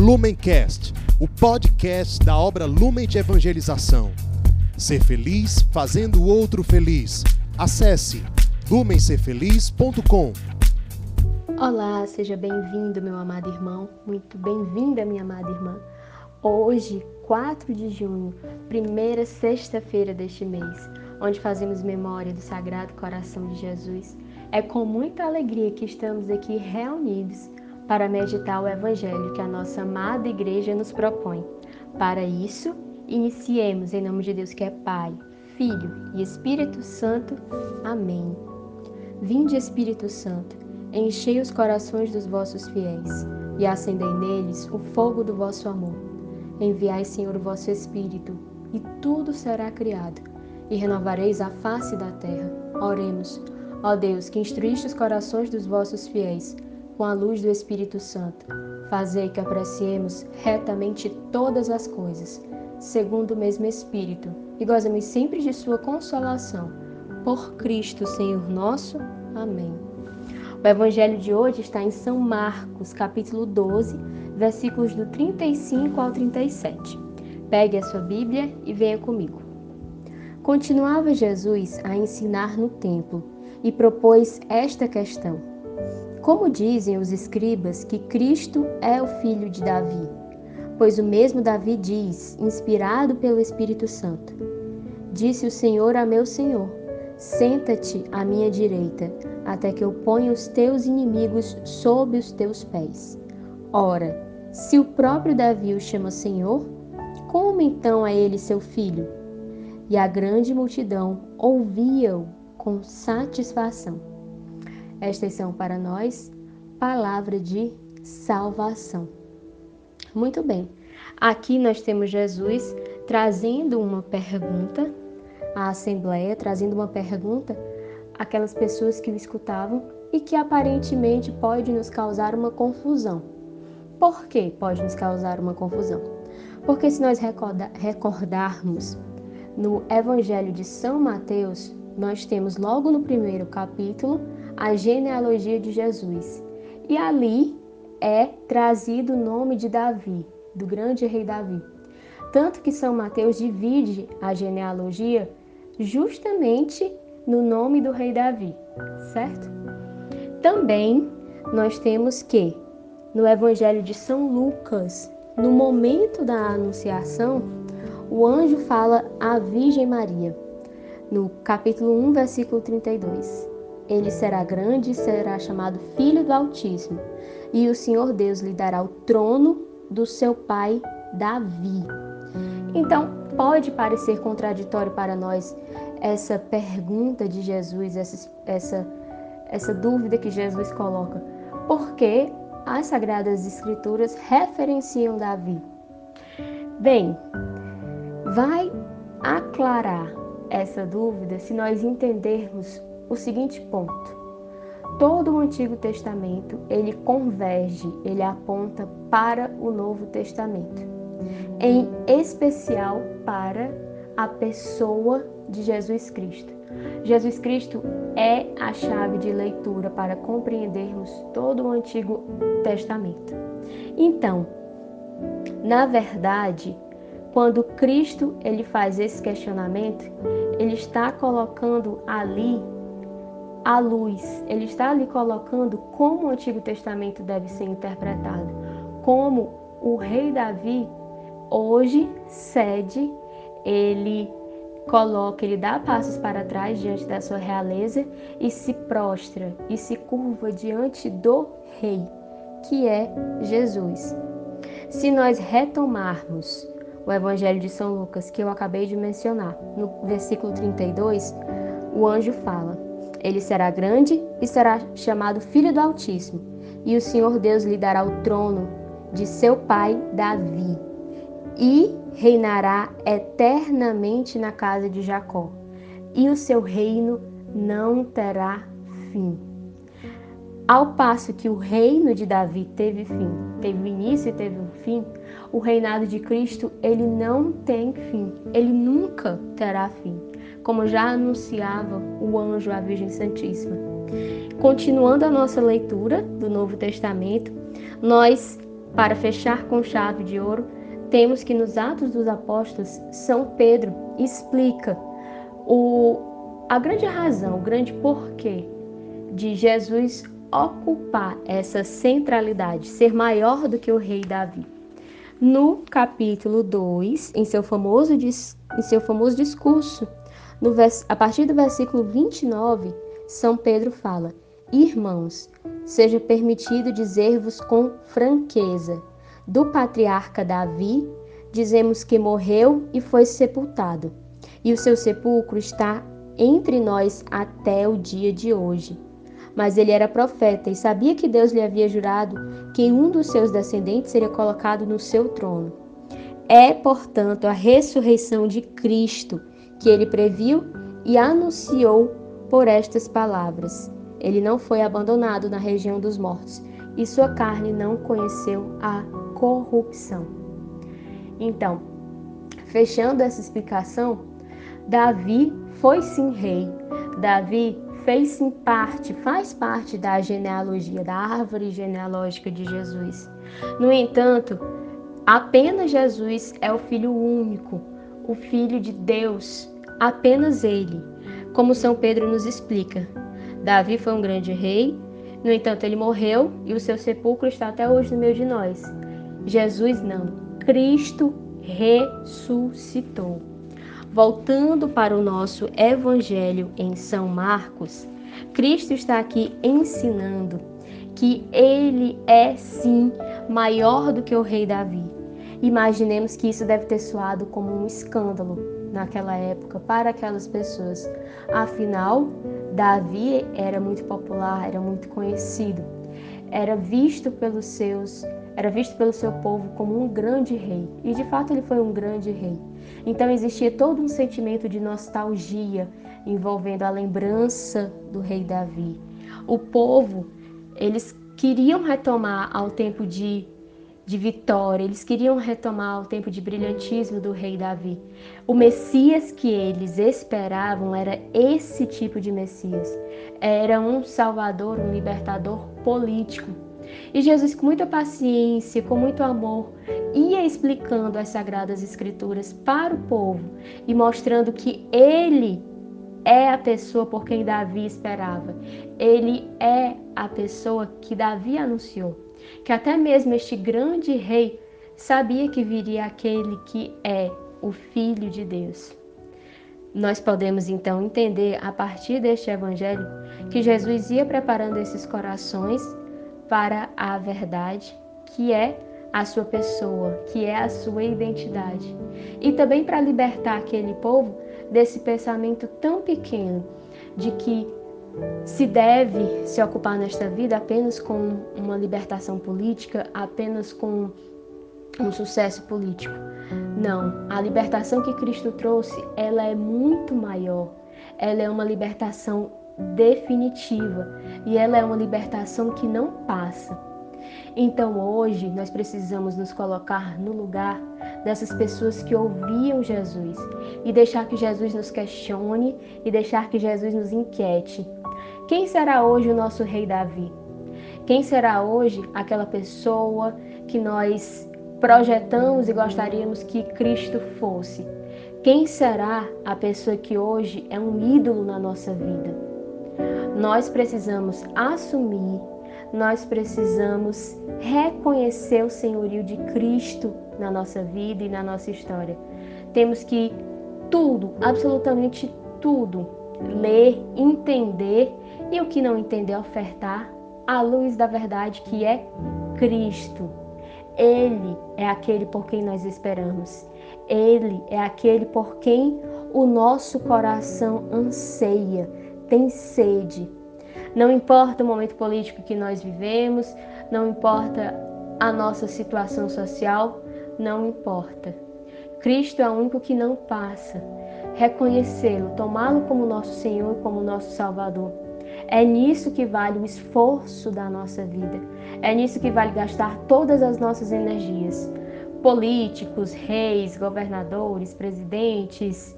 Lumencast, o podcast da obra Lumen de Evangelização. Ser feliz fazendo o outro feliz. Acesse lumencerfeliz.com. Olá, seja bem-vindo, meu amado irmão. Muito bem-vinda, minha amada irmã. Hoje, 4 de junho, primeira sexta-feira deste mês, onde fazemos memória do Sagrado Coração de Jesus, é com muita alegria que estamos aqui reunidos para meditar o Evangelho que a nossa amada igreja nos propõe. Para isso, iniciemos em nome de Deus que é Pai, Filho e Espírito Santo. Amém. Vinde, Espírito Santo, enchei os corações dos vossos fiéis e acendei neles o fogo do vosso amor. Enviai, Senhor, o vosso Espírito, e tudo será criado, e renovareis a face da terra. Oremos. Ó Deus, que instruíste os corações dos vossos fiéis com a luz do Espírito Santo. Fazei que apreciemos retamente todas as coisas, segundo o mesmo Espírito, e gozemos sempre de Sua consolação. Por Cristo, Senhor nosso. Amém. O Evangelho de hoje está em São Marcos, capítulo 12, versículos do 35 ao 37. Pegue a sua Bíblia e venha comigo. Continuava Jesus a ensinar no templo e propôs esta questão como dizem os escribas que Cristo é o filho de Davi? Pois o mesmo Davi diz, inspirado pelo Espírito Santo: Disse o Senhor a meu Senhor: Senta-te à minha direita, até que eu ponha os teus inimigos sob os teus pés. Ora, se o próprio Davi o chama Senhor, como então é ele seu filho? E a grande multidão ouvia-o com satisfação. Estas são para nós palavra de salvação. Muito bem. Aqui nós temos Jesus trazendo uma pergunta à Assembleia, trazendo uma pergunta àquelas pessoas que o escutavam e que aparentemente pode nos causar uma confusão. Por que pode nos causar uma confusão? Porque se nós recordarmos no Evangelho de São Mateus, nós temos logo no primeiro capítulo a genealogia de Jesus. E ali é trazido o nome de Davi, do grande rei Davi. Tanto que São Mateus divide a genealogia justamente no nome do rei Davi, certo? Também nós temos que no Evangelho de São Lucas, no momento da anunciação, o anjo fala à Virgem Maria, no capítulo 1, versículo 32. Ele será grande e será chamado Filho do Altíssimo, e o Senhor Deus lhe dará o trono do seu pai Davi. Então, pode parecer contraditório para nós essa pergunta de Jesus, essa, essa, essa dúvida que Jesus coloca, porque as Sagradas Escrituras referenciam Davi. Bem, vai aclarar essa dúvida se nós entendermos o seguinte ponto. Todo o Antigo Testamento, ele converge, ele aponta para o Novo Testamento. Em especial para a pessoa de Jesus Cristo. Jesus Cristo é a chave de leitura para compreendermos todo o Antigo Testamento. Então, na verdade, quando Cristo ele faz esse questionamento, ele está colocando ali a luz. Ele está ali colocando como o Antigo Testamento deve ser interpretado, como o rei Davi hoje cede, ele coloca, ele dá passos para trás diante da sua realeza e se prostra e se curva diante do rei, que é Jesus. Se nós retomarmos o Evangelho de São Lucas, que eu acabei de mencionar, no versículo 32, o anjo fala: ele será grande e será chamado Filho do Altíssimo, e o Senhor Deus lhe dará o trono de seu pai Davi, e reinará eternamente na casa de Jacó, e o seu reino não terá fim. Ao passo que o reino de Davi teve fim, teve início e teve um fim, o reinado de Cristo, ele não tem fim, ele nunca terá fim como já anunciava o anjo à Virgem Santíssima. Continuando a nossa leitura do Novo Testamento, nós Para fechar com chave de ouro, temos que nos Atos dos Apóstolos, São Pedro explica o, a grande razão, o grande porquê de Jesus ocupar essa centralidade, ser maior do que o rei Davi. No capítulo 2, em em seu famoso discurso, no, a partir do versículo 29, São Pedro fala: Irmãos, seja permitido dizer-vos com franqueza: do patriarca Davi, dizemos que morreu e foi sepultado, e o seu sepulcro está entre nós até o dia de hoje. Mas ele era profeta e sabia que Deus lhe havia jurado que um dos seus descendentes seria colocado no seu trono. É, portanto, a ressurreição de Cristo que ele previu e anunciou por estas palavras. Ele não foi abandonado na região dos mortos e sua carne não conheceu a corrupção. Então, fechando essa explicação, Davi foi sim rei. Davi fez sim parte, faz parte da genealogia, da árvore genealógica de Jesus. No entanto, apenas Jesus é o filho único, o filho de Deus, apenas ele. Como São Pedro nos explica, Davi foi um grande rei, no entanto, ele morreu e o seu sepulcro está até hoje no meio de nós. Jesus não. Cristo ressuscitou. Voltando para o nosso evangelho em São Marcos, Cristo está aqui ensinando que ele é sim maior do que o rei Davi. Imaginemos que isso deve ter soado como um escândalo naquela época para aquelas pessoas. Afinal, Davi era muito popular, era muito conhecido, era visto pelos seus, era visto pelo seu povo como um grande rei. E de fato ele foi um grande rei. Então existia todo um sentimento de nostalgia envolvendo a lembrança do rei Davi. O povo, eles queriam retomar ao tempo de de vitória, eles queriam retomar o tempo de brilhantismo do rei Davi. O Messias que eles esperavam era esse tipo de Messias. Era um salvador, um libertador político. E Jesus, com muita paciência, com muito amor, ia explicando as sagradas escrituras para o povo e mostrando que ele é a pessoa por quem Davi esperava. Ele é a pessoa que Davi anunciou que até mesmo este grande rei sabia que viria aquele que é o Filho de Deus. Nós podemos então entender a partir deste evangelho que Jesus ia preparando esses corações para a verdade, que é a sua pessoa, que é a sua identidade, e também para libertar aquele povo desse pensamento tão pequeno de que se deve se ocupar nesta vida apenas com uma libertação política, apenas com um sucesso político. Não, a libertação que Cristo trouxe, ela é muito maior. Ela é uma libertação definitiva e ela é uma libertação que não passa. Então hoje nós precisamos nos colocar no lugar dessas pessoas que ouviam Jesus e deixar que Jesus nos questione e deixar que Jesus nos inquiete quem será hoje o nosso rei Davi? Quem será hoje aquela pessoa que nós projetamos e gostaríamos que Cristo fosse? Quem será a pessoa que hoje é um ídolo na nossa vida? Nós precisamos assumir, nós precisamos reconhecer o senhorio de Cristo na nossa vida e na nossa história. Temos que tudo, absolutamente tudo, ler, entender e o que não entender, ofertar à luz da verdade que é Cristo. Ele é aquele por quem nós esperamos. Ele é aquele por quem o nosso coração anseia, tem sede. Não importa o momento político que nós vivemos, não importa a nossa situação social, não importa. Cristo é o único que não passa. Reconhecê-lo, tomá-lo como nosso Senhor como nosso Salvador. É nisso que vale o esforço da nossa vida. É nisso que vale gastar todas as nossas energias. Políticos, reis, governadores, presidentes,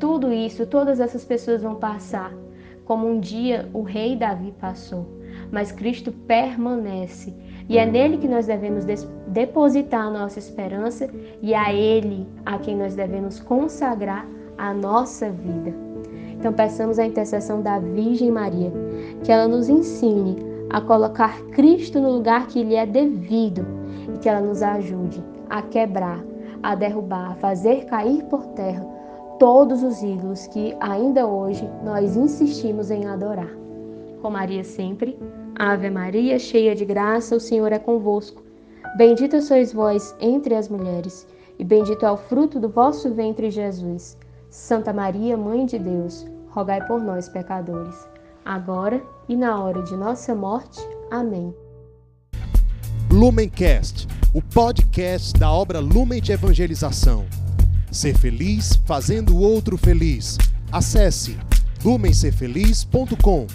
tudo isso, todas essas pessoas vão passar, como um dia o rei Davi passou. Mas Cristo permanece. E é nele que nós devemos depositar a nossa esperança e a ele a quem nós devemos consagrar a nossa vida. Então peçamos a intercessão da Virgem Maria, que ela nos ensine a colocar Cristo no lugar que lhe é devido e que ela nos ajude a quebrar, a derrubar, a fazer cair por terra todos os ídolos que ainda hoje nós insistimos em adorar. Maria sempre, Ave Maria, cheia de graça, o Senhor é convosco. Bendita sois vós entre as mulheres, e bendito é o fruto do vosso ventre, Jesus. Santa Maria, Mãe de Deus, rogai por nós, pecadores, agora e na hora de nossa morte. Amém. Lumencast, o podcast da obra Lumen de Evangelização. Ser feliz fazendo o outro feliz. Acesse lumencerfeliz.com.